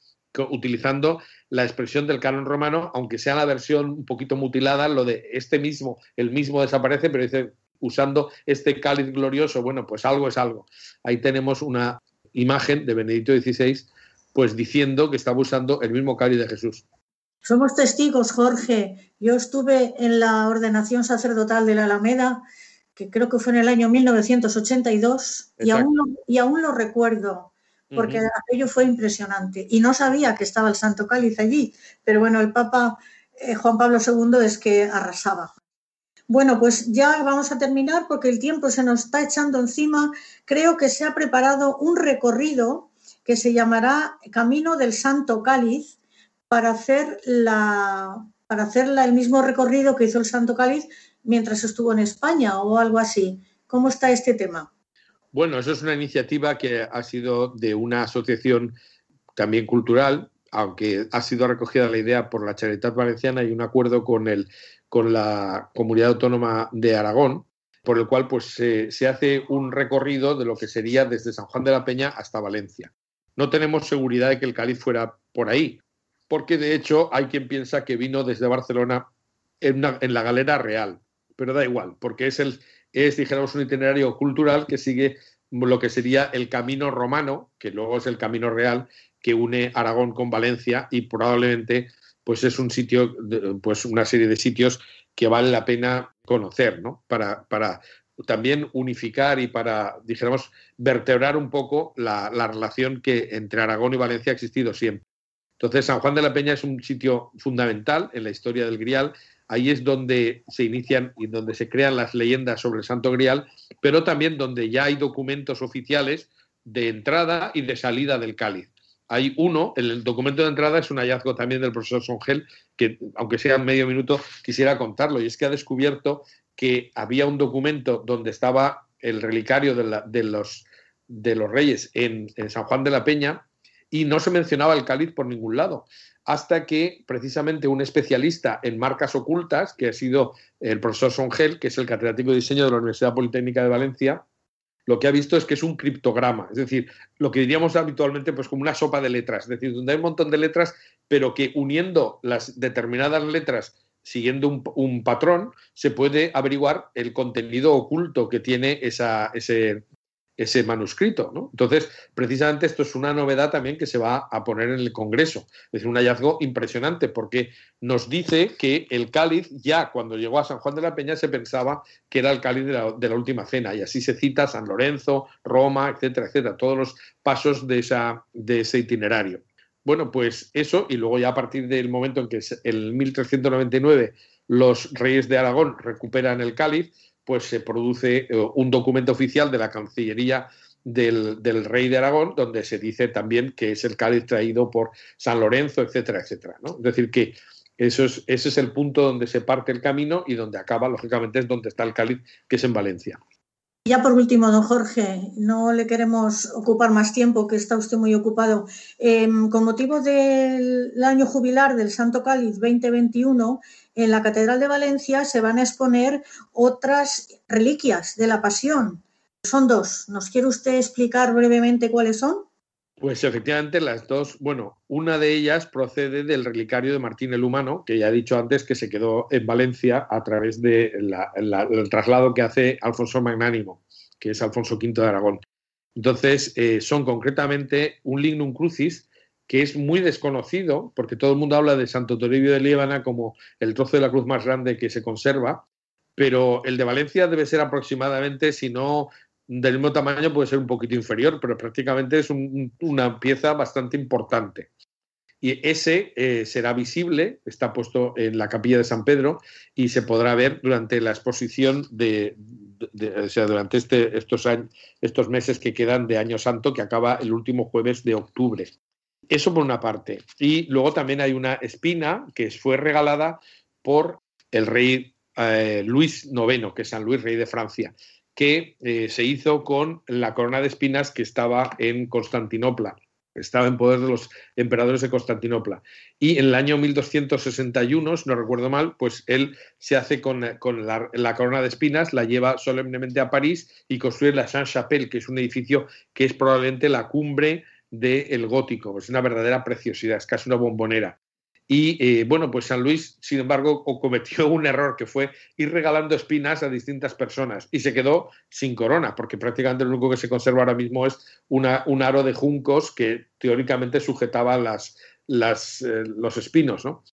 utilizando la expresión del canon romano, aunque sea la versión un poquito mutilada, lo de este mismo, el mismo desaparece, pero dice usando este cáliz glorioso, bueno, pues algo es algo. Ahí tenemos una imagen de Benedicto XVI, pues diciendo que estaba usando el mismo cáliz de Jesús. Somos testigos, Jorge. Yo estuve en la ordenación sacerdotal de la Alameda, que creo que fue en el año 1982, y aún, lo, y aún, lo recuerdo, porque aquello fue impresionante. Y no sabía que estaba el Santo Cáliz allí, pero bueno, el Papa eh, Juan Pablo II es que arrasaba. Bueno, pues ya vamos a terminar porque el tiempo se nos está echando encima. Creo que se ha preparado un recorrido que se llamará Camino del Santo Cáliz para hacer, la, para hacer el mismo recorrido que hizo el Santo Cáliz mientras estuvo en España o algo así. ¿Cómo está este tema? Bueno, eso es una iniciativa que ha sido de una asociación también cultural, aunque ha sido recogida la idea por la Charitat Valenciana y un acuerdo con, el, con la Comunidad Autónoma de Aragón, por el cual pues, se hace un recorrido de lo que sería desde San Juan de la Peña hasta Valencia. No tenemos seguridad de que el cáliz fuera por ahí, porque de hecho hay quien piensa que vino desde Barcelona en, en la galera real, pero da igual, porque es, el, es, dijéramos, un itinerario cultural que sigue lo que sería el camino romano, que luego es el camino real, que une Aragón con Valencia y probablemente pues es un sitio, pues una serie de sitios que vale la pena conocer, ¿no? Para, para también unificar y para, dijéramos, vertebrar un poco la, la, relación que entre Aragón y Valencia ha existido siempre. Entonces, San Juan de la Peña es un sitio fundamental en la historia del Grial. Ahí es donde se inician y donde se crean las leyendas sobre el Santo Grial, pero también donde ya hay documentos oficiales de entrada y de salida del cáliz hay uno, el documento de entrada es un hallazgo también del profesor Songel, que aunque sea medio minuto, quisiera contarlo, y es que ha descubierto que había un documento donde estaba el relicario de, los, de los, reyes en, San Juan de la Peña y no se mencionaba el cáliz por ningún lado, hasta que precisamente un especialista en marcas ocultas, que ha sido el profesor Songel, que es el catedrático de diseño de la Universidad Politécnica de Valencia, lo que ha visto es que es un criptograma, es decir, lo que diríamos habitualmente pues como una sopa de letras, es decir, donde hay un montón de letras, pero que uniendo las determinadas letras siguiendo un, patrón, se puede averiguar el contenido oculto que tiene esa, ese, ese manuscrito. ¿no? Entonces, precisamente esto es una novedad también que se va a poner en el Congreso. Es un hallazgo impresionante porque nos dice que el cáliz ya cuando llegó a San Juan de la Peña se pensaba que era el cáliz de la, última cena y así se cita San Lorenzo, Roma, etcétera, etcétera, todos los pasos de, de ese itinerario. Bueno, pues eso y luego ya a partir del momento en que en 1399 los reyes de Aragón recuperan el cáliz, pues se produce eh, un documento oficial de la Cancillería del, rey de Aragón, donde se dice también que es el cáliz traído por San Lorenzo, etcétera, etcétera. ¿no? Es decir, que eso es, ese es el punto donde se parte el camino y donde acaba, lógicamente, es donde está el cáliz, que es en Valencia. Ya por último, don Jorge, no le queremos ocupar más tiempo, que está usted muy ocupado. Em, con motivo del año jubilar del Santo Cáliz 2021, en la Catedral de Valencia se van a exponer otras reliquias de la Pasión. Son dos. ¿Nos quiere usted explicar brevemente cuáles son? Pues efectivamente las dos, bueno, una de ellas procede del relicario de Martín el Humano, que ya he dicho antes que se quedó en Valencia a través del traslado que hace Alfonso Magnánimo, que es Alfonso V de Aragón. Entonces, eh, son concretamente un lignum crucis que es muy desconocido, porque todo el mundo habla de Santo Toribio de Líbana como el trozo de la cruz más grande que se conserva, pero el de Valencia debe ser aproximadamente, si no del mismo tamaño, puede ser un poquito inferior, pero prácticamente es una pieza bastante importante. Y ese eh, será visible, está puesto en la capilla de San Pedro y se podrá ver durante la exposición de, o sea, durante este, estos, estos meses que quedan de Año Santo, que acaba el último jueves de octubre. Eso por una parte. Y luego también hay una espina que fue regalada por el rey eh, Luis IX, que es San Luis, rey de Francia, que eh, se hizo con la corona de espinas que estaba en Constantinopla. Estaba en poder de los emperadores de Constantinopla. Y en el año 1261, si no recuerdo mal, pues él se hace con, la, la, corona de espinas, la lleva solemnemente a París y construye la Saint-Chapelle, que es un edificio que es probablemente la cumbre del gótico. Es una verdadera preciosidad, es casi una bombonera. Y eh, bueno, pues San Luis, sin embargo, cometió un error que fue ir regalando espinas a distintas personas y se quedó sin corona, porque prácticamente lo único que se conserva ahora mismo es una, un aro de juncos que teóricamente sujetaba las, las, eh, los espinos, ¿no?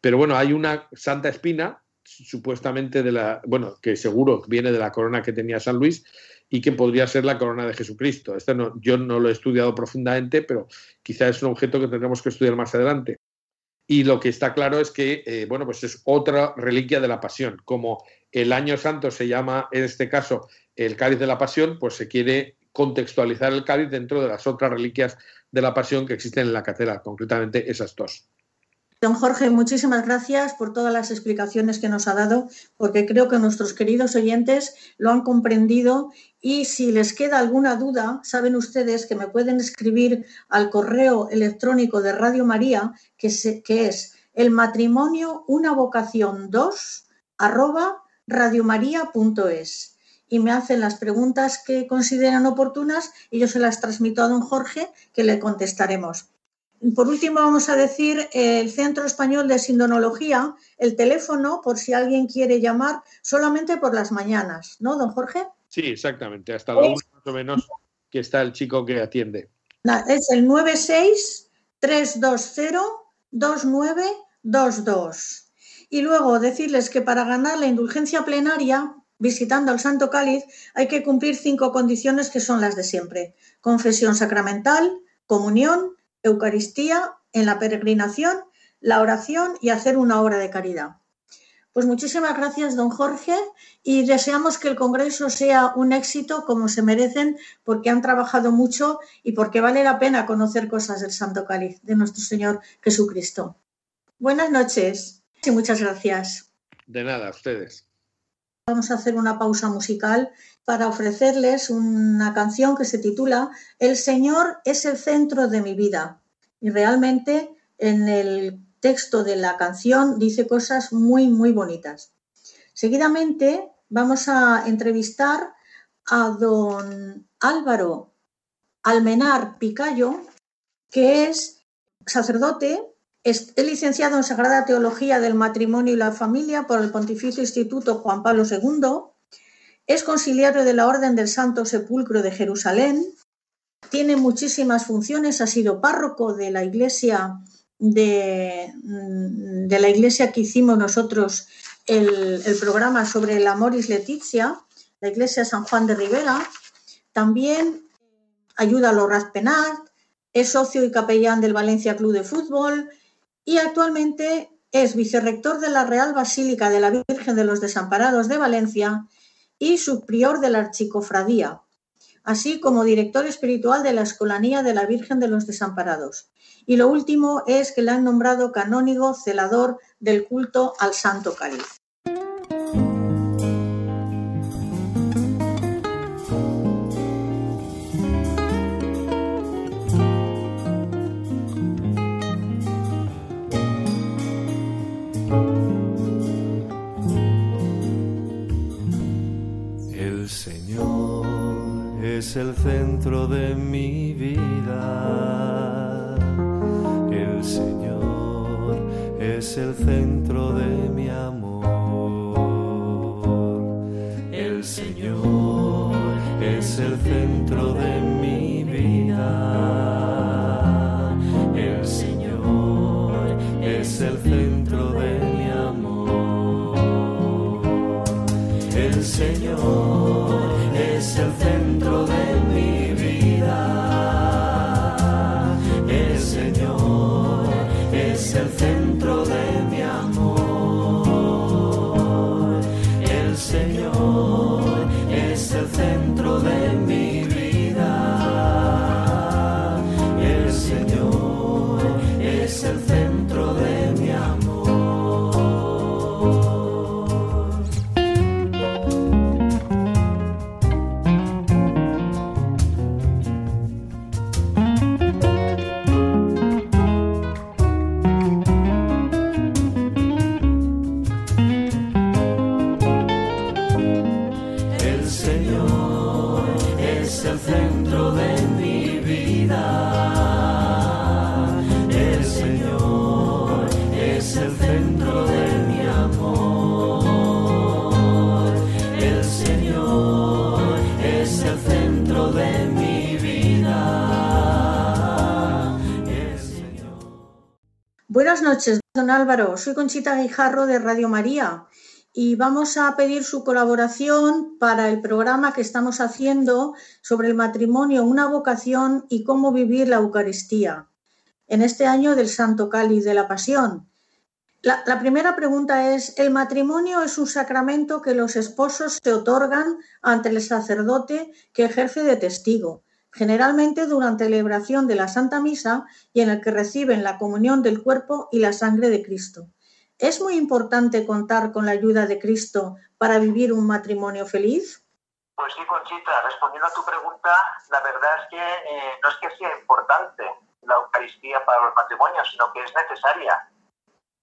Pero bueno, hay una santa espina, supuestamente de la, bueno, que seguro viene de la corona que tenía San Luis, y que podría ser la corona de Jesucristo. Esto no, yo no lo he estudiado profundamente, pero quizá es un objeto que tendremos que estudiar más adelante. Y lo que está claro es que, eh, bueno, pues es otra reliquia de la pasión. Como el año santo se llama, en este caso, el cáliz de la pasión, pues se quiere contextualizar el cáliz dentro de las otras reliquias de la pasión que existen en la catedral, concretamente esas dos. Don Jorge, muchísimas gracias por todas las explicaciones que nos ha dado, porque creo que nuestros queridos oyentes lo han comprendido y si les queda alguna duda, saben ustedes que me pueden escribir al correo electrónico de Radio María, que, es el matrimonio una vocación 2 arroba radiomaria.es y me hacen las preguntas que consideran oportunas y yo se las transmito a don Jorge que le contestaremos. Por último, vamos a decir el Centro Español de Sindonología, el teléfono, por si alguien quiere llamar, solamente por las mañanas, ¿no, don Jorge? Sí, exactamente, hasta la una más o menos que está el chico que atiende. Es el 96-320-2922. Y luego decirles que para ganar la indulgencia plenaria, visitando al Santo Cáliz, hay que cumplir cinco condiciones que son las de siempre. Confesión sacramental, comunión, Eucaristía, en la peregrinación, la oración y hacer una obra de caridad. Pues muchísimas gracias, don Jorge, y deseamos que el Congreso sea un éxito como se merecen, porque han trabajado mucho y porque vale la pena conocer cosas del Santo Cáliz, de nuestro Señor Jesucristo. Buenas noches y muchas gracias. De nada, a ustedes. Vamos a hacer una pausa musical para ofrecerles una canción que se titula El Señor es el centro de mi vida. Y realmente en el texto de la canción dice cosas muy, muy bonitas. Seguidamente vamos a entrevistar a don Álvaro Almenar Picayo, que es sacerdote, es licenciado en Sagrada Teología del Matrimonio y la Familia por el Pontificio Instituto Juan Pablo II es conciliario de la Orden del Santo Sepulcro de Jerusalén, tiene muchísimas funciones, ha sido párroco de la iglesia de, mm, la iglesia que hicimos nosotros el, programa sobre el Amoris Leticia, la iglesia San Juan de Rivera, también ayuda a los Raspenat, es socio y capellán del Valencia Club de Fútbol y actualmente es vicerrector de la Real Basílica de la Virgen de los Desamparados de Valencia y subprior de la Archicofradía, así como director espiritual de la Escolanía de la Virgen de los Desamparados. Y lo último es que le han nombrado canónigo celador del culto al Santo Cáliz. El centro de mi vida. El Señor es el centro de mi amor. El Señor es el centro de mi vida. El Señor es el centro de mi amor. El Señor noches, don Álvaro. Soy Conchita Guijarro de Radio María y vamos a pedir su colaboración para el programa que estamos haciendo sobre el matrimonio, una vocación y cómo vivir la Eucaristía en este año del Santo Cáliz de la Pasión. La, la, primera pregunta es, ¿el matrimonio es un sacramento que los esposos se otorgan ante el sacerdote que ejerce de testigo? Generalmente durante la celebración de la Santa Misa y en el que reciben la comunión del cuerpo y la sangre de Cristo. ¿Es muy importante contar con la ayuda de Cristo para vivir un matrimonio feliz? Pues sí, Conchita, respondiendo a tu pregunta, la verdad es que eh, no es que sea importante la Eucaristía para los matrimonios, sino que es necesaria,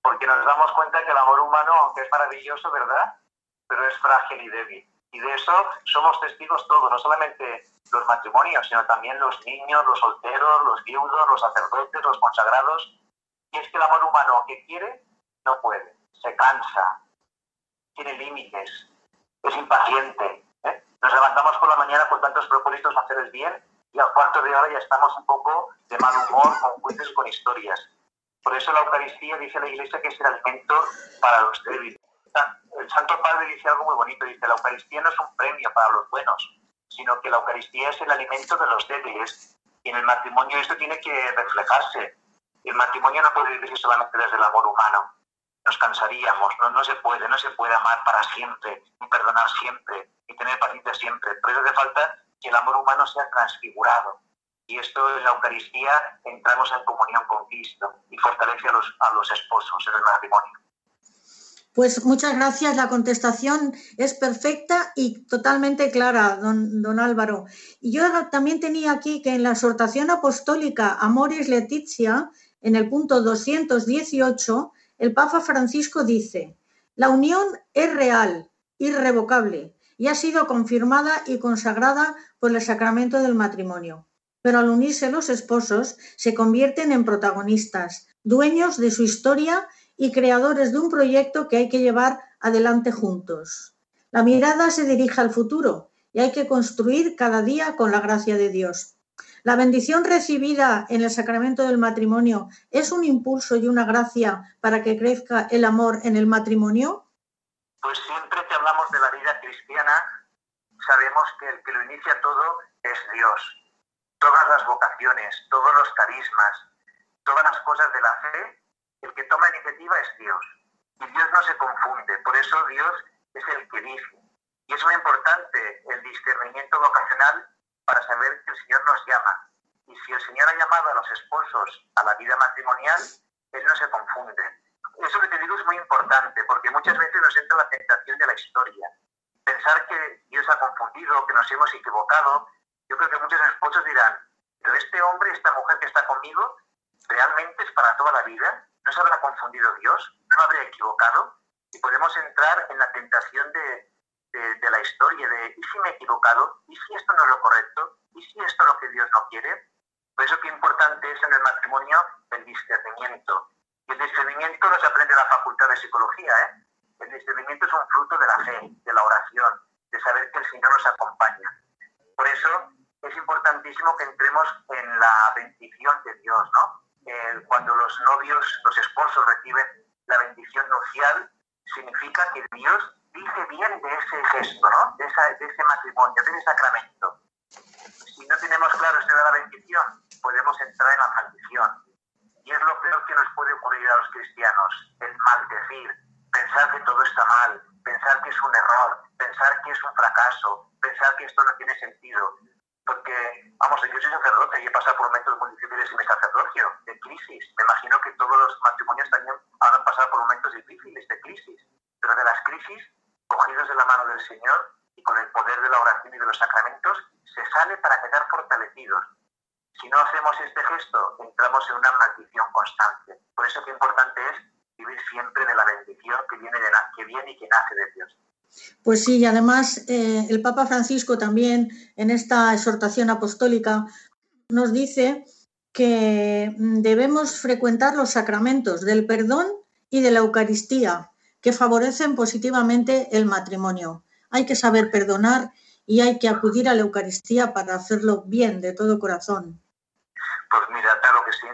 porque nos damos cuenta que el amor humano, aunque es maravilloso, ¿verdad? Pero es frágil y débil. Y de eso somos testigos todos, no solamente los matrimonios, sino también los niños, los solteros, los viudos, los sacerdotes, los consagrados. Y es que el amor humano que quiere, no puede, se cansa, tiene límites, es impaciente. ¿eh? Nos levantamos por la mañana con tantos propósitos a hacer el bien y al cuarto de hora ya estamos un poco de mal humor, con juicios, con historias. Por eso la Eucaristía dice la Iglesia que es el alimento para los débiles. El Santo Padre dice algo muy bonito, dice, la Eucaristía no es un premio para los buenos, sino que la Eucaristía es el alimento de los débiles. Y en el matrimonio esto tiene que reflejarse. El matrimonio no puede vivirse solamente desde el amor humano. Nos cansaríamos, no, no se puede, no se puede amar para siempre, ni perdonar siempre, ni tener paciencia siempre. Por eso hace falta que el amor humano sea transfigurado. Y esto en la Eucaristía entramos en comunión con Cristo y fortalece a los, a los esposos en el matrimonio. Pues muchas gracias. La contestación es perfecta y totalmente clara, don, don, Álvaro. Y yo también tenía aquí que en la exhortación apostólica Amoris Leticia, en el punto 218, el Papa Francisco dice, la unión es real, irrevocable, y ha sido confirmada y consagrada por el sacramento del matrimonio. Pero al unirse los esposos, se convierten en protagonistas, dueños de su historia y creadores de un proyecto que hay que llevar adelante juntos. La mirada se dirige al futuro y hay que construir cada día con la gracia de Dios. La bendición recibida en el sacramento del matrimonio es un impulso y una gracia para que crezca el amor en el matrimonio. Pues siempre que hablamos de la vida cristiana, sabemos que el que lo inicia todo es Dios. Todas las vocaciones, todos los carismas, todas las cosas de la fe el que toma iniciativa es Dios. Y Dios no se confunde. Por eso Dios es el que dice. Y es muy importante el discernimiento vocacional para saber que el Señor nos llama. Y si el Señor ha llamado a los esposos a la vida matrimonial, Él no se confunde. Eso que te digo es muy importante, porque muchas veces nos entra la tentación de la historia. Pensar que Dios ha confundido, que nos hemos equivocado. Yo creo que muchos esposos dirán, pero este hombre, esta mujer que está conmigo, realmente es para toda la vida. ¿No se habrá confundido Dios? ¿No habría equivocado? Y podemos entrar en la tentación de, la historia de ¿y si me he equivocado? ¿Y si esto no es lo correcto? ¿Y si esto es lo que Dios no quiere? Por eso qué importante es en el matrimonio el discernimiento. Y el discernimiento no aprende en la facultad de psicología. ¿eh? El discernimiento es un fruto de la fe, de la oración, de saber que el Señor nos acompaña. Por eso es importantísimo que entremos en la bendición de Dios, ¿no? Eh, cuando los novios, los esposos reciben la bendición nupcial, significa que Dios dice bien de ese gesto, ¿no? de, de ese matrimonio, de ese sacramento. Si no tenemos claro esto de la bendición, podemos entrar en la maldición. Y es lo peor que nos puede ocurrir a los cristianos, el maldecir, pensar que todo está mal, pensar que es un error, pensar que es un fracaso, pensar que esto no tiene sentido porque, vamos, yo soy sacerdote y he pasado por momentos muy difíciles en mi sacerdocio, de crisis. Me imagino que todos los matrimonios también han pasado por momentos difíciles, de crisis. Pero de las crisis, cogidos de la mano del Señor y con el poder de la oración y de los sacramentos, se sale para quedar fortalecidos. Si no hacemos este gesto, entramos en una maldición constante. Por eso qué importante es vivir siempre de la bendición que viene, de que viene y que nace de Dios. Pues sí, y además eh, el Papa Francisco también en esta exhortación apostólica nos dice que mm, debemos frecuentar los sacramentos del perdón y de la Eucaristía, que favorecen positivamente el matrimonio. Hay que saber perdonar y hay que acudir a la Eucaristía para hacerlo bien, de todo corazón. Pues mira, claro que sí.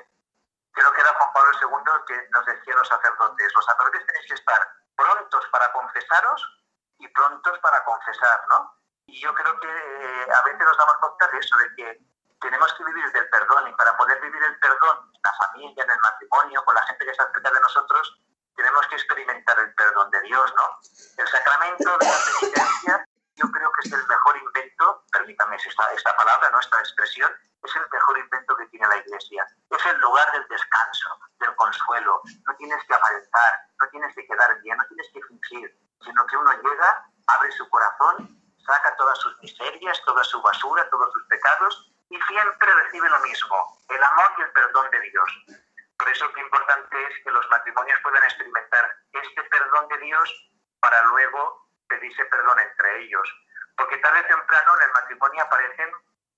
Creo que era Juan Pablo II que nos decía a los sacerdotes, los sacerdotes tenéis que estar prontos para confesaros y prontos para confesar, ¿no? Y yo creo que eh, a veces nos damos cuenta de eso, de que tenemos que vivir del perdón y para poder vivir el perdón en la familia, en el matrimonio, con la gente que está cerca de nosotros, tenemos que experimentar el perdón de Dios, ¿no? El sacramento de la penitencia yo creo que es el mejor invento, permítame esta, esta palabra, ¿no? esta expresión, es el mejor invento que tiene la Iglesia. Es el lugar del descanso, del consuelo. No tienes que aparentar, no tienes que quedar bien, no tienes que fingir, sino que uno llega, abre su corazón, saca todas sus miserias, toda su basura, todos sus pecados y siempre recibe lo mismo, el amor y el perdón de Dios. Por eso lo importante es que los matrimonios puedan experimentar este perdón de Dios para luego pedirse perdón entre ellos. Porque tarde o temprano en el matrimonio aparecen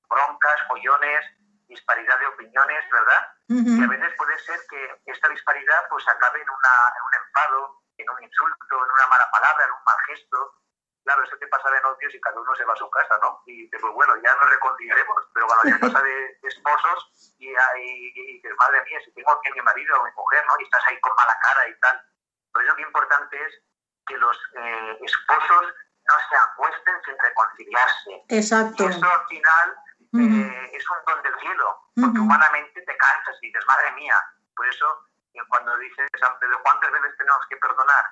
broncas, follones, disparidad de opiniones, ¿verdad? Y a veces puede ser que esta disparidad pues acabe en, una, en un enfado, en un insulto, en una mala palabra, en un mal gesto. Claro, eso te pasa de novios y cada uno se va a su casa, ¿no? Y dices, pues bueno, ya nos reconciliaremos, pero cuando ya pasa de, esposos y, y, dices, madre mía, si tengo aquí a mi marido o mi mujer, ¿no? Y estás ahí con mala cara y tal. Por eso lo importante es que los eh, esposos no se acuesten sin reconciliarse. Exacto. Y eso al final eh, es un don del cielo, porque humanamente te cansas y dices, madre mía. Por eso, eh, cuando dices, San Pedro, ¿cuántas veces tenemos que perdonar?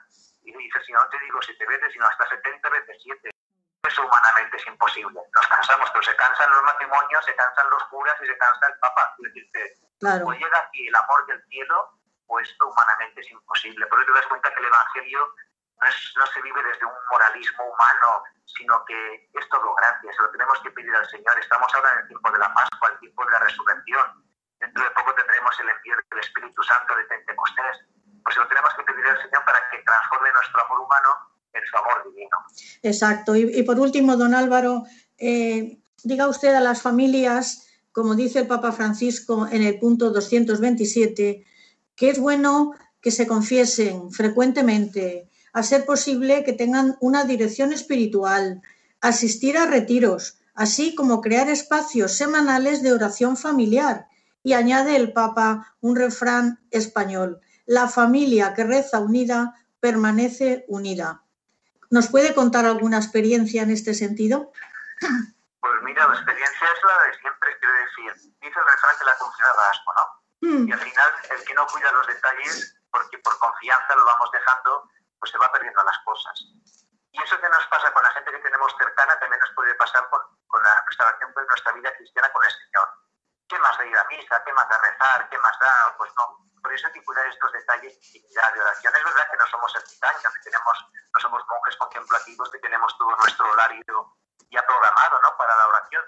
Y dices, si no te digo siete veces, sino hasta setenta veces siete. Eso humanamente es imposible. Nos cansamos, pero se cansan los matrimonios, se cansan los curas y se cansa el Papa. Es decir, claro. pues llega aquí el amor del cielo, pues esto humanamente es imposible. Por eso te das cuenta que el Evangelio no, se vive desde un moralismo humano, sino que es todo gracia, se lo tenemos que pedir al Señor. Estamos ahora en el tiempo de la Pascua, el tiempo de la resurrección. Dentro de poco tendremos el envío del Espíritu Santo de Pentecostés. Pues lo tenemos que pedir al Señor para que transforme nuestro amor humano en su amor divino. Exacto. Y, por último, don Álvaro, eh, diga usted a las familias, como dice el Papa Francisco en el punto 227, que es bueno que se confiesen frecuentemente, a ser posible que tengan una dirección espiritual, asistir a retiros, así como crear espacios semanales de oración familiar. Y añade el Papa un refrán español, la familia que reza unida permanece unida. ¿Nos puede contar alguna experiencia en este sentido? Pues mira, la experiencia es la de siempre, quiero decir, dice el refrán que la confianza da asco, ¿no? Mm. Y al final, el que no cuida los detalles, porque por confianza lo vamos dejando, pues se va perdiendo las cosas. Y eso que nos pasa con la gente que tenemos cercana también nos puede pasar con, con la restauración de nuestra vida cristiana con el Señor. ¿Qué más da ir a misa? ¿Qué más da rezar? ¿Qué más da? Pues no. Por eso hay que cuidar estos detalles de intimidad, de oración. Es verdad que no somos ermitaños, que tenemos, no somos monjes contemplativos, que tenemos todo nuestro horario ya programado ¿no? para la oración.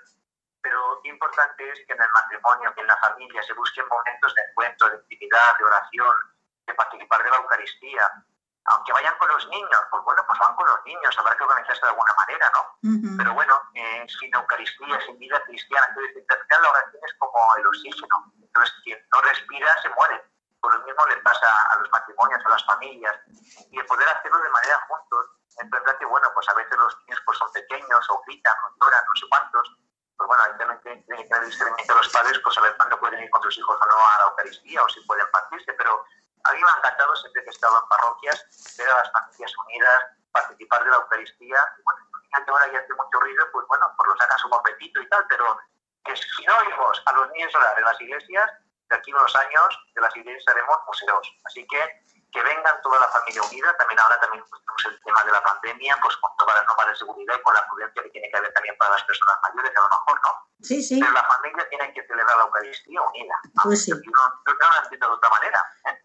Pero importante es que en el matrimonio, que en la familia se busquen momentos de encuentro, de intimidad, de oración, de participar de la Eucaristía, aunque vayan con los niños, pues bueno, pues van con los niños, habrá que organizarse de alguna manera, ¿no? Pero bueno, eh, sin Eucaristía, sin vida cristiana, entonces la oración es como el oxígeno. Entonces, quien no respira se muere. Por lo mismo le pasa a los matrimonios, a las familias. Y el poder hacerlo de manera juntos, es verdad que, bueno, pues a veces los niños pues son pequeños o gritan o lloran, no sé cuántos. Pues bueno, tiene que haber discernimiento a los padres, pues saber cuándo pueden ir con sus hijos o no a la Eucaristía o si pueden partirse, pero a mí me ha encantado siempre que he estado en parroquias ver a las familias unidas, participar de la Eucaristía. Bueno, ahora ya hace mucho ruido, pues bueno, por lo sacas un momentito y tal, pero que si no oímos a los niños orar en las iglesias, de aquí a unos años de las iglesias haremos museos. Así que que vengan toda la familia unida, también ahora también pues, tenemos el tema de la pandemia, pues con todas las normas de seguridad y con la prudencia que tiene que haber también para las personas mayores, a lo mejor, ¿no? Sí, sí. Pero la familia tiene que celebrar la Eucaristía unida. Pues sí. Yo no, no, no entiendo de otra manera. ¿eh?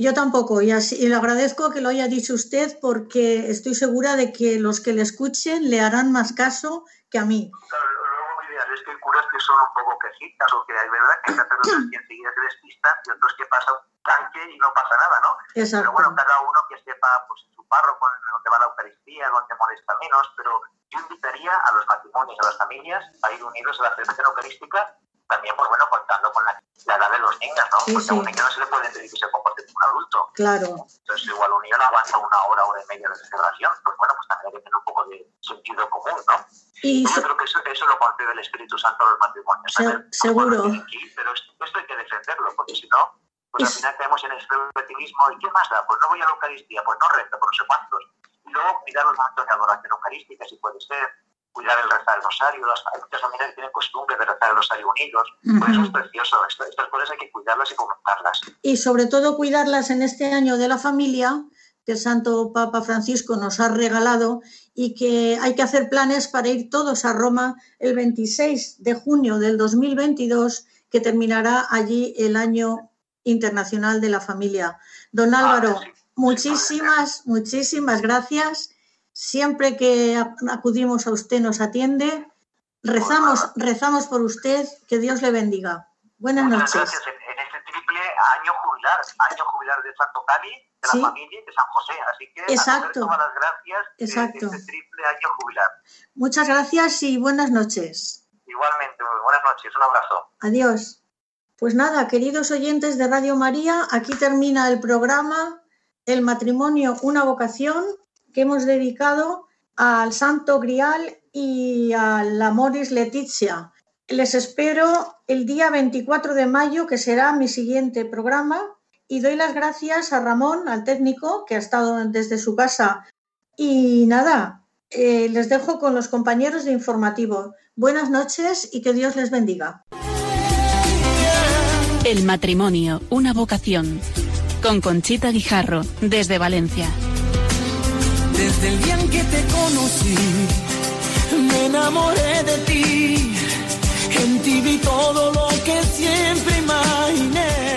Yo tampoco, y, así, y, le agradezco que lo haya dicho usted porque estoy segura de que los que le escuchen le harán más caso que a mí. Claro, luego ideal es que hay curas que son un poco quejitas o que hay verdad que hay sacerdotes que enseguida se despistan y otros que pasan un tanque y no pasa nada, ¿no? Exacto. Pero bueno, cada uno que sepa pues, en su párroco, donde va la Eucaristía, donde molesta menos, pero yo invitaría a los matrimonios, a las familias, a ir unidos a la celebración eucarística también, pues bueno, contando con la, edad de los niños, ¿no? Sí, Porque sí. a un niño no se le puede pedir que se comporte como un adulto. Claro. Entonces, igual un niño no aguanta una hora, hora y media de celebración, pues bueno, pues también hay que tener un poco de sentido común, ¿no? Y yo se- creo que eso, eso lo concede el Espíritu Santo a los matrimonios. Se- A ver, seguro. pero esto, hay que defenderlo, porque si no, pues al final caemos en el relativismo. ¿Y qué más da? Pues no voy a la Eucaristía, pues no rezo, por no sé cuántos. Y luego cuidar los momentos de adoración eucarística, si puede ser, cuidar el rezar el rosario. Las, hay muchas familias que tienen costumbre de rezar el rosario unidos. Pues eso es precioso. Esto- estas cosas hay que cuidarlas y fomentarlas. y sobre todo cuidarlas en este año de la familia que el Santo Papa Francisco nos ha regalado y que hay que hacer planes para ir todos a Roma el 26 de junio del 2022, que terminará allí el año internacional de la familia. Don ah, Álvaro, muchísimas, muchísimas gracias. Siempre que acudimos a usted nos atiende. Rezamos, rezamos por usted. Que Dios le bendiga. Buenas noches. Gracias. En este triple año jubilar, año jubilar de Santo Cali, de la familia y de San José. Así que Exacto. todas las gracias Exacto. este triple año jubilar. Muchas gracias y buenas noches. Igualmente, buenas noches. Un abrazo. Adiós. Pues nada, queridos oyentes de Radio María, aquí termina el programa El matrimonio, una vocación que hemos dedicado al Santo Grial y a la Moris Letizia. Les espero el día 24 de mayo, que será mi siguiente programa, y doy las gracias a Ramón, al técnico, que ha estado desde su casa. Y nada, eh, les dejo con los compañeros de informativo. Buenas noches y que Dios les bendiga. El matrimonio, una vocación. Con Conchita Guijarro, desde Valencia. Desde el día en que te conocí, me enamoré de ti. En ti vi todo lo que siempre imaginé.